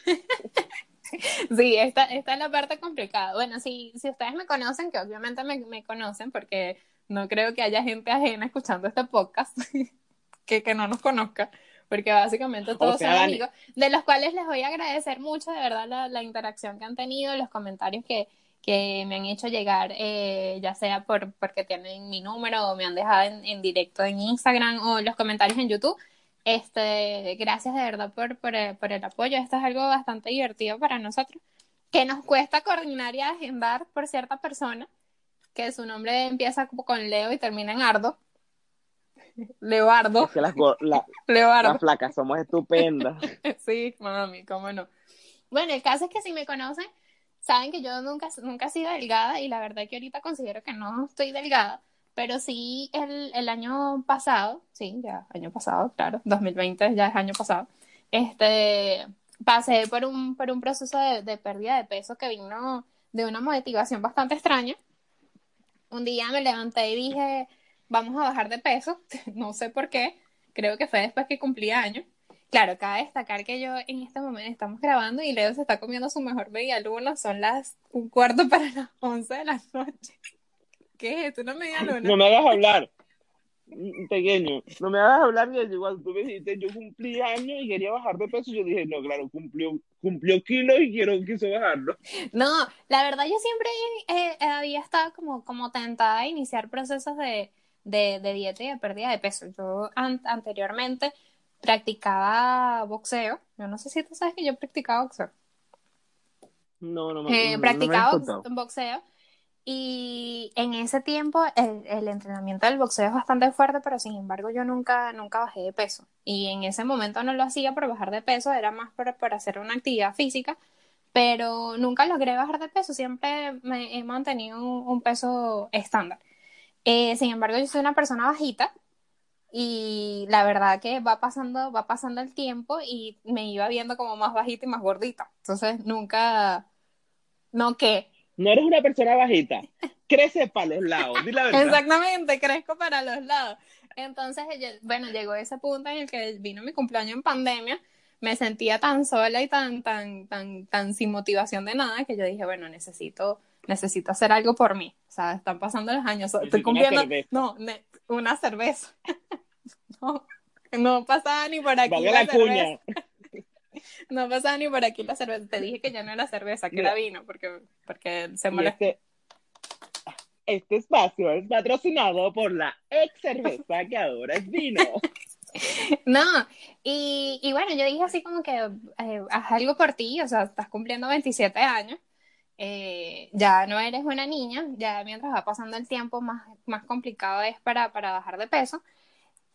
Sí, esta, esta es la parte complicada. Bueno, si, si ustedes me conocen, que obviamente me, me conocen, porque no creo que haya gente ajena escuchando este podcast que, que no nos conozca, porque básicamente todos sea, son amigos, de los cuales les voy a agradecer mucho, de verdad, la, la interacción que han tenido, los comentarios que, que me han hecho llegar, eh, ya sea por porque tienen mi número o me han dejado en, en directo en Instagram o los comentarios en YouTube. Este, gracias de verdad por, por, el, por el apoyo. Esto es algo bastante divertido para nosotros. Que nos cuesta coordinar y agendar por cierta persona, que su nombre empieza con Leo y termina en Ardo. Leoardo, Es que las, la- Leoardo. las flacas somos estupendas. Sí, mami, cómo no. Bueno, el caso es que si me conocen, saben que yo nunca, nunca he sido delgada y la verdad que ahorita considero que no estoy delgada, pero sí el, el año pasado, sí, ya, año pasado, claro, 2020 ya es año pasado, este, pasé por un, por un proceso de, de pérdida de peso que vino de una motivación bastante extraña. Un día me levanté y dije, vamos a bajar de peso, no sé por qué, creo que fue después que cumplí años. Claro, cabe destacar que yo en este momento estamos grabando y Leo se está comiendo su mejor media luna, son las un cuarto para las 11 de la noche. ¿Qué es esto? ¿Una media luna? No me hagas hablar. Pequeño, no me hagas hablar de igual tú me dijiste, yo cumplí años y quería bajar de peso. Yo dije, no, claro, cumplió, cumplió kilos y quiero, quiso bajarlo. No, la verdad yo siempre eh, había estado como, como tentada a iniciar procesos de, de, de dieta y de pérdida de peso. Yo an- anteriormente practicaba boxeo. Yo no sé si tú sabes que yo practicaba boxeo. No, no, me- Eh, no, no me practicaba contado. boxeo y en ese tiempo el, el entrenamiento del boxeo es bastante fuerte, pero sin embargo yo nunca, nunca bajé de peso. Y en ese momento no lo hacía por bajar de peso, era más por hacer una actividad física, pero nunca logré bajar de peso, siempre me he mantenido un, un peso estándar. Eh, sin embargo, yo soy una persona bajita y la verdad que va pasando, va pasando el tiempo y me iba viendo como más bajita y más gordita. Entonces nunca, no que, No eres una persona bajita. Crece para los lados, di la verdad. exactamente, crezco para los lados. Entonces, bueno, llegó ese punto en el que vino mi cumpleaños en pandemia, me sentía tan sola y tan, tan, tan, tan sin motivación de nada que yo dije, bueno, necesito, necesito hacer algo por mí. O sea, están pasando los años, estoy una cumpliendo, cerveza. no, una cerveza. no, no pasaba ni por aquí la cerveza. No pasaba ni por aquí la cerveza. Te dije que ya no era cerveza, que Mira. era vino, porque, porque se molestó. este, este espacio es patrocinado por la ex cerveza que ahora es vino. No, y, y bueno, yo dije así como que eh, haz algo por ti, o sea, estás cumpliendo 27 años, eh, ya no eres una niña, ya mientras va pasando el tiempo más, más complicado es para, para bajar de peso.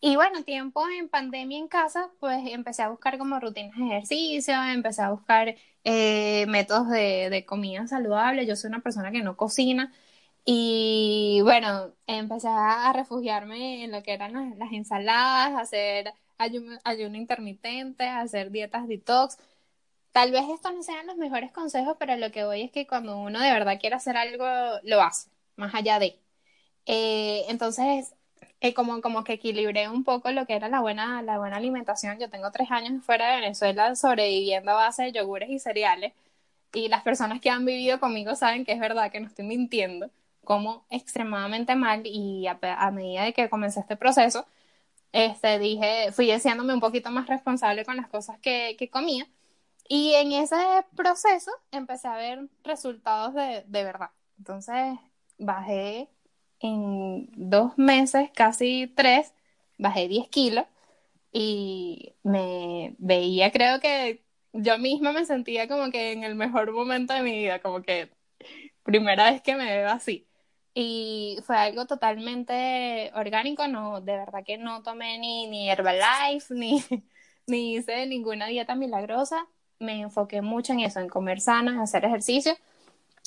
Y bueno, tiempo en pandemia en casa, pues empecé a buscar como rutinas de ejercicio, empecé a buscar eh, métodos de, de comida saludable, yo soy una persona que no cocina Y bueno, empecé a refugiarme en lo que eran las, las ensaladas, hacer ayuno, ayuno intermitente, hacer dietas detox. Tal vez estos no sean los mejores consejos, pero lo que voy es que cuando uno de verdad quiere hacer algo, lo hace, más allá de. Eh, entonces, eh, como, como que equilibré un poco lo que era la buena, la buena alimentación. Yo tengo tres años fuera de Venezuela sobreviviendo a base de yogures y cereales. Y las personas que han vivido conmigo saben que es verdad, que no estoy mintiendo. Como extremadamente mal y a, a medida de que comencé este proceso, este, dije, fui haciéndome un poquito más responsable con las cosas que, que comía. Y en ese proceso empecé a ver resultados de, de verdad. Entonces bajé en dos meses, casi tres, bajé 10 kilos y me veía, creo que yo misma me sentía como que en el mejor momento de mi vida, como que primera vez que me veo así. Y fue algo totalmente orgánico, no, de verdad que no tomé ni, ni Herbalife, ni, ni hice ninguna dieta milagrosa. Me enfoqué mucho en eso, en comer sano, en hacer ejercicio.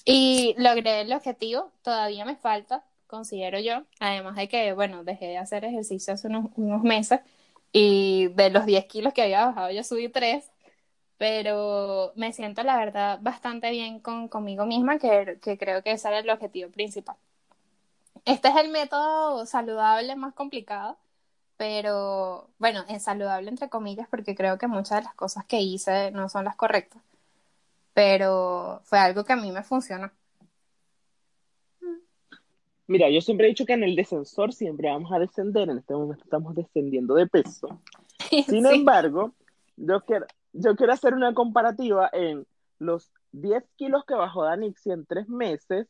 Y logré el objetivo, todavía me falta, considero yo, además de que, bueno, dejé de hacer ejercicio hace unos, unos meses y de los 10 kilos que había bajado yo subí 3, pero me siento la verdad bastante bien con, conmigo misma, que, que creo que ese era el objetivo principal. Este es el método saludable más complicado, pero bueno, es saludable entre comillas porque creo que muchas de las cosas que hice no son las correctas, pero fue algo que a mí me funcionó. Mira, yo siempre he dicho que en el descensor siempre vamos a descender, en este momento estamos descendiendo de peso. Sin Sí. embargo, yo quiero, yo quiero hacer una comparativa en los 10 kilos que bajó Danixi en tres meses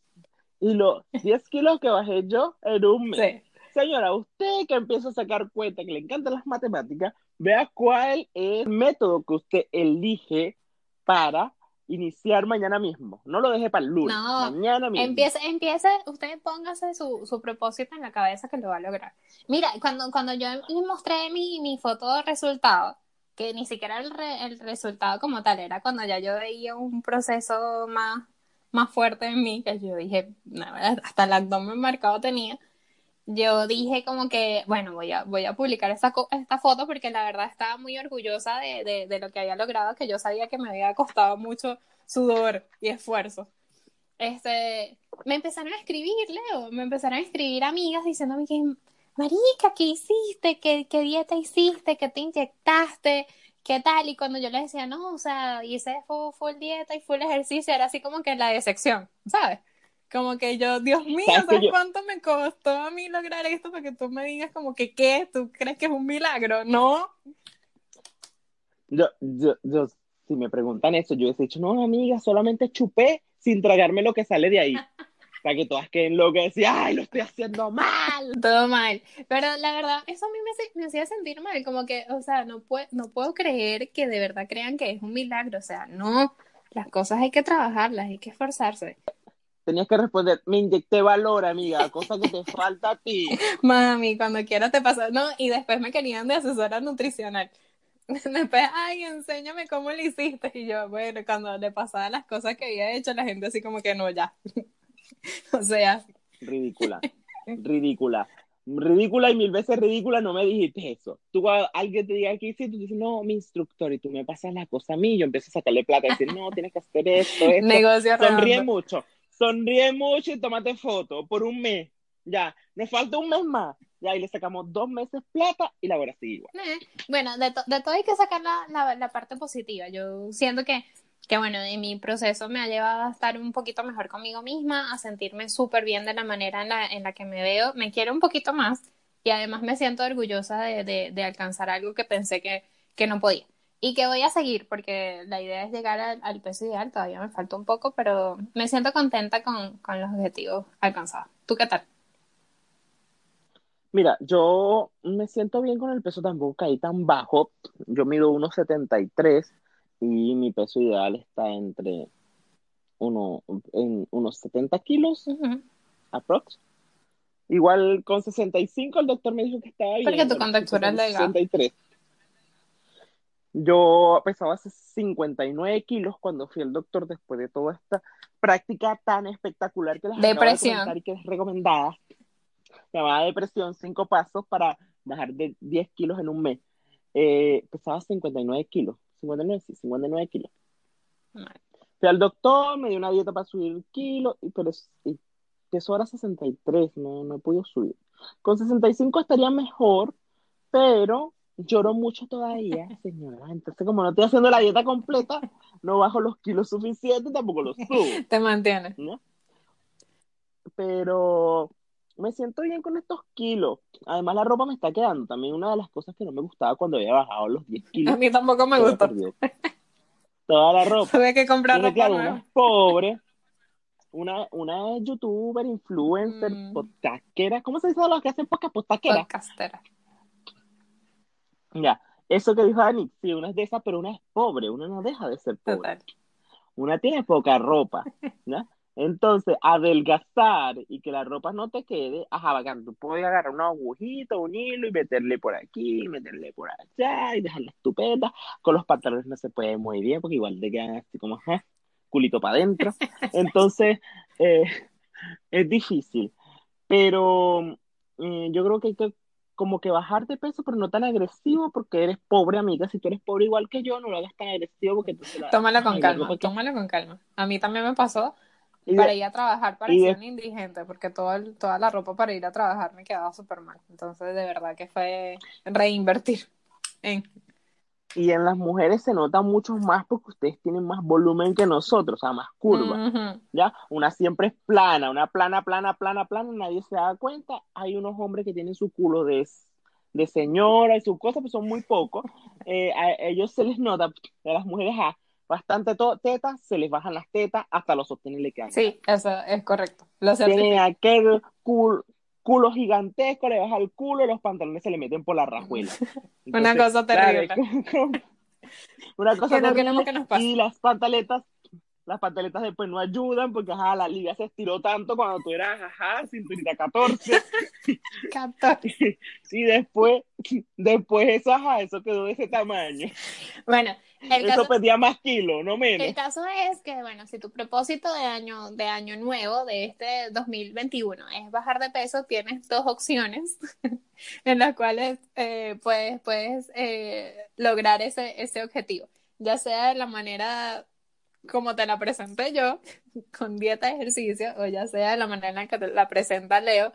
y los 10 kilos que bajé yo en un mes. Sí. Señora, usted que empieza a sacar cuenta, que le encantan las matemáticas, vea cuál es el método que usted elige para iniciar mañana mismo. No lo deje para el lunes, No, mañana mismo. Empiece, empiece, usted póngase su, su propósito en la cabeza que lo va a lograr. Mira, cuando, cuando yo le mostré mi, mi foto de resultado, que ni siquiera el, re- el resultado como tal, era cuando ya yo veía un proceso más, más fuerte en mí, que yo dije, "No, hasta el abdomen marcado tenía. Yo dije como que, bueno, voy a, voy a publicar esta, esta foto porque la verdad estaba muy orgullosa de, de, de lo que había logrado, que yo sabía que me había costado mucho sudor y esfuerzo este, me empezaron a escribir, Leo, me empezaron a escribir amigas diciéndome que, Marica, ¿qué hiciste? ¿Qué, qué dieta hiciste? ¿Qué te inyectaste? ¿Qué tal? Y cuando yo les decía, no, o sea, hice full, full dieta y full ejercicio, era así como que la decepción, ¿sabes? Como que yo, Dios mío, ¿Sabes que ¿sabes yo- cuánto me costó a mí lograr esto para que tú me digas como que, ¿qué? ¿Tú crees que es un milagro? No, Yo, yo, yo, si me preguntan eso, yo hubiese dicho, no, amiga, solamente chupé sin tragarme lo que sale de ahí. Para que todas queden locas y ay, lo estoy haciendo mal. todo mal. Pero la verdad, eso a mí me, hace- me hacía sentir mal, como que, o sea, no, puedo no puedo creer que de verdad crean que es un milagro. O sea, no, las cosas hay que trabajarlas, hay que esforzarse. Tenías que responder, me inyecté valor, amiga, cosa que te falta a ti. Mami, cuando quieras te pasa, no, y después me querían de asesora nutricional. Después, ay, enséñame cómo lo hiciste. Y yo, bueno, cuando le pasaba las cosas que había hecho, la gente así como que no, ya. O sea, Ridícula, ridícula. Ridícula y mil veces ridícula, no me dijiste eso. Tú cuando alguien te diga que hiciste, tú dices, no, mi instructor, y tú me pasas la cosa a mí, yo empiezo a sacarle plata y decir, no, tienes que hacer esto, esto. negocio Sonríe redondo. mucho, sonríe mucho y tómate foto por un mes. Ya, nos falta un mes más. Ya, y le sacamos dos meses plata y la hora sigue igual. Bueno, de, de todo hay que sacar la, la, parte positiva. Yo siento que, que, bueno, en mi proceso me ha llevado a estar un poquito mejor conmigo misma, a sentirme súper bien de la manera en la, en la que me veo. Me quiero un poquito más y además me siento orgullosa de alcanzar algo que pensé que, que no podía. Y que voy a seguir porque la idea es llegar al, al peso ideal. Todavía me falta un poco, pero me siento contenta con, con los objetivos alcanzados. ¿Tú qué tal? Mira, yo me siento bien con el peso, tampoco caí tan bajo. Yo mido 1,73 y mi peso ideal está entre uno, en unos 70 kilos Ujú. aprox. Igual con 65 el doctor me dijo que estaba bien. Porque tu contextura es estoy delgada. pesando 63. Yo pesaba 59 kilos cuando fui al doctor después de toda esta práctica tan espectacular que les de Depresión. comentar y que es recomendada. Llamada depresión, cinco pasos para bajar de 10 kilos en un mes. Eh, pesaba 59 kilos. 59, sí, 59 kilos. Fui al doctor, me dio una dieta para subir kilos, y- pero y peso ahora 63, no, no he podido subir. Con 65 estaría mejor, pero lloro mucho todavía, señora. Entonces, como no estoy haciendo la dieta completa, no bajo los kilos suficientes, tampoco los subo, Te mantienes. ¿no? Pero me siento bien con estos kilos. Además, la ropa me está quedando. También una de las cosas que no me gustaba cuando había bajado los 10 A kilos. mí tampoco me gustó. perdido Toda la ropa. Tuve que comprar Entonces, ropa claro, una nueva. pobre, una, una youtuber, influencer, Mm. podcastera. ¿Cómo se dice a los que hacen podcast? Podcastera. Podcastera. Ya, eso que dijo Dani, sí, una es de esas, pero una es pobre, una no deja de ser pobre. Total. Una tiene poca ropa, ¿no? Entonces, adelgazar y que la ropa no te quede, ajá, bacán, tú puedes agarrar una agujita, un hilo y meterle por aquí, meterle por allá y dejarla estupenda. Con los pantalones no se puede muy bien porque igual te quedan así como, ajá, culito para adentro. Entonces, eh, es difícil. Pero eh, yo creo que hay que como que bajar de peso, pero no tan agresivo porque eres pobre, amiga. Si tú eres pobre igual que yo, no lo hagas tan agresivo porque entonces la, Tómalo con ay, calma, ropa que- tómalo con calma. A mí también me pasó y de- para ir a trabajar parecía de- un indigente porque todo el- toda la ropa para ir a trabajar me quedaba súper mal. Entonces, de verdad que fue reinvertir en... Y en las mujeres se nota mucho más porque ustedes tienen más volumen que nosotros, o sea, más curva. ¿ya? Una siempre es plana, una plana, plana, plana, plana, nadie se da cuenta. Hay unos hombres que tienen su culo de, de señora y sus cosas, pero son muy pocos. Eh, a ellos se les nota, a las mujeres a bastante to- tetas, se les bajan las tetas, hasta los sostenes le quedan. Sí, eso es correcto. Lo. Tienen aquel culo, culo gigantesco, le baja el culo, los pantalones se le meten por la rajuela. Una cosa terrible. una cosa Que no terrible. que nos. Y las pantaletas, las pantaletas después no ayudan porque ajá, la liga se estiró tanto cuando tú eras ajá, cinturita 14 Capto. y después, después eso ajá, eso quedó de ese tamaño. Bueno, el eso caso, pedía más kilos, no menos. el caso es que, bueno, si tu propósito de año, de año nuevo, de este 2021, es bajar de peso, tienes dos opciones en las cuales eh, puedes, puedes eh, lograr ese, ese objetivo. Ya sea de la manera como te la presenté yo, con dieta ejercicio, o ya sea de la manera en que te la presenta Leo,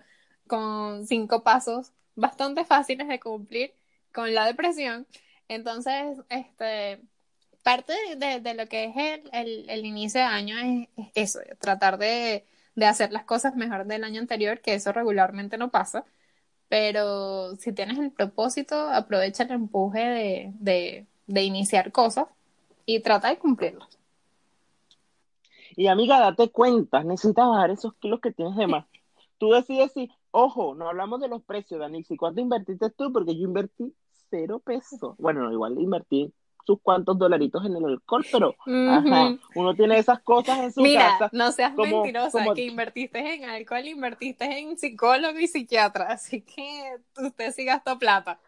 con cinco pasos bastante fáciles de cumplir con la depresión. Entonces, este, parte de, lo que es el, el, inicio de año es, es eso, tratar de, de hacer las cosas mejor del año anterior, que eso regularmente no pasa. Pero si tienes el propósito, aprovecha el empuje de, de, de iniciar cosas y trata de cumplirlas. Y amiga, date cuenta, necesitas bajar esos kilos que tienes de más. Tú decides si, ojo, no hablamos de los precios, Dani, si cuánto invertiste tú, porque yo invertí cero pesos. Bueno, no, igual invertí sus cuantos dolaritos en el alcohol, pero ajá, uno tiene esas cosas en su Mira, casa. no seas como- mentirosa, como- que invertiste en alcohol, invertiste en psicólogo y psiquiatra, así que usted sí gastó plata.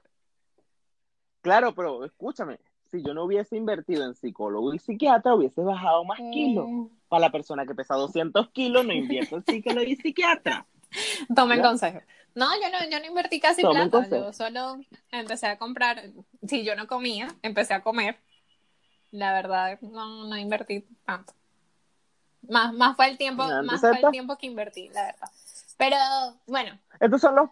Claro, pero escúchame, si yo no hubiese invertido en psicólogo y psiquiatra, hubiese bajado más kilos. Mm, Para la persona que pesa 200 kilos, no invierto en psicólogo y psiquiatra. Tomen ¿Ya? consejo. No, yo no, yo no invertí casi Tomen plata, consejo. yo solo empecé a comprar, si yo no comía, empecé a comer. La verdad, no, no invertí tanto. Más, más fue el tiempo, más fue el tiempo que invertí, la verdad. Pero, bueno, Estos son los,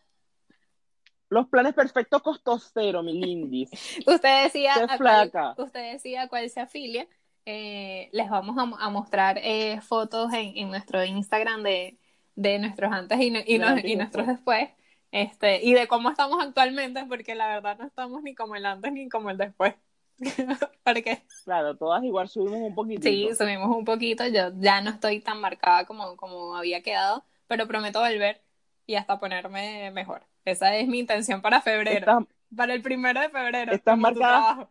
los planes perfectos costo cero, mi lindis. Usted decía, Qué a cuál, flaca. usted decía cuál se afilia. Eh, les vamos a, a mostrar eh, fotos en, en nuestro Instagram de, de nuestros antes y, no- y, no- y nuestros después. Este, y de cómo estamos actualmente, porque la verdad no estamos ni como el antes ni como el después. porque Claro, todas igual subimos un poquitito. sí, subimos un poquito. Yo ya no estoy tan marcada como, como había quedado, pero prometo volver y hasta ponerme mejor. Esa es mi intención para febrero. Estás, Para el primero de febrero. Estás marcada.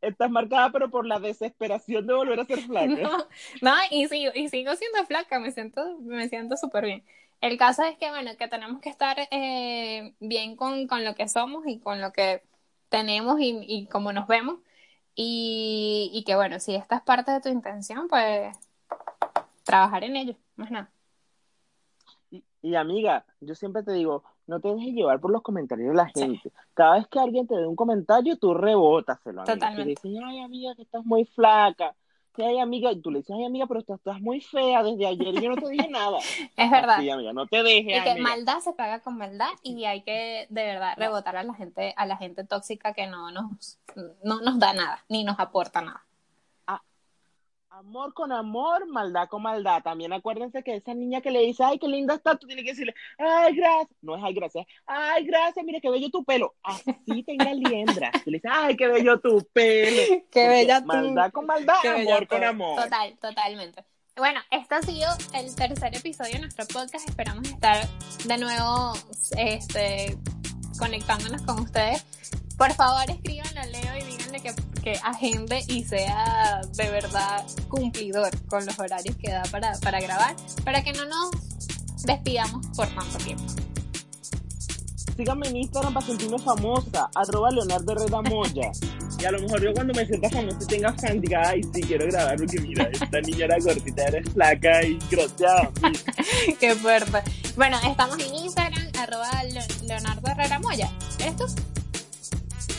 estás marcada, pero por la desesperación de volver a ser flaca. No, no, y sigo, y sigo siendo flaca, me siento, me siento súper bien. El caso es que, bueno, que tenemos que estar eh, bien con, con lo que somos y con lo que tenemos y, y cómo nos vemos. Y, y que bueno, si esta es parte de tu intención, pues trabajar en ello, más nada. Y, y, amiga, yo siempre te digo, no te dejes llevar por los comentarios de la gente. Sí. Cada vez que alguien te dé un comentario, tú rebótaselo. Amiga. Totalmente. Tú dices, ay, amiga, que estás muy flaca. Que ay, amiga, y tú le dices, ay, amiga, pero tú estás muy fea desde ayer y yo no te dije nada. es verdad. Sí, amiga, no te dejes. Y que amiga. maldad se paga con maldad y hay que de verdad rebotar a la gente, a la gente tóxica que no nos, no nos da nada, ni nos aporta nada. Amor con amor, maldad con maldad. También acuérdense que esa niña que le dice, ay, qué linda está, tú tienes que decirle, ay, gracias. No es ay, gracias. Ay, gracias, mire qué bello tu pelo. Así tenga liendra. Tú le dices, ay, qué bello tu pelo. Qué Porque bella tú. Maldad con maldad, Qué amor con amor. Total, totalmente. Bueno, este ha sido el tercer episodio de nuestro podcast. Esperamos estar de nuevo este, conectándonos con ustedes. Por favor, escríbanle a Leo y díganle que, que agende y sea de verdad cumplidor con los horarios que da para, para grabar, para que no nos despidamos por tanto tiempo. Síganme en Instagram para sentirme famosa, arroba Leonardo Herrera Moya. Y a lo mejor yo cuando me sienta famosa y tenga fan, diga, ay, sí, quiero grabar porque mira, esta niña era gordita, eres flaca y grosera. Qué fuerte. Bueno, estamos en Instagram, arroba Leonardo Herrera Moya. ¿Eres tú?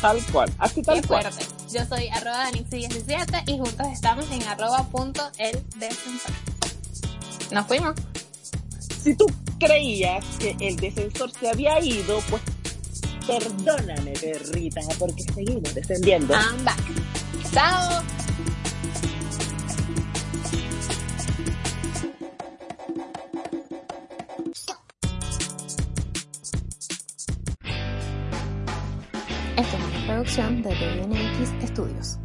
Tal cual, así tal Qué cual. fuerte. Yo soy arroba Danixi17 y juntos estamos en arroba punto el descensor. Nos fuimos. Si tú creías que el descensor se había ido, pues perdóname, perrita, porque seguimos descendiendo. I'm back. Chao. Producción de DNX Studios.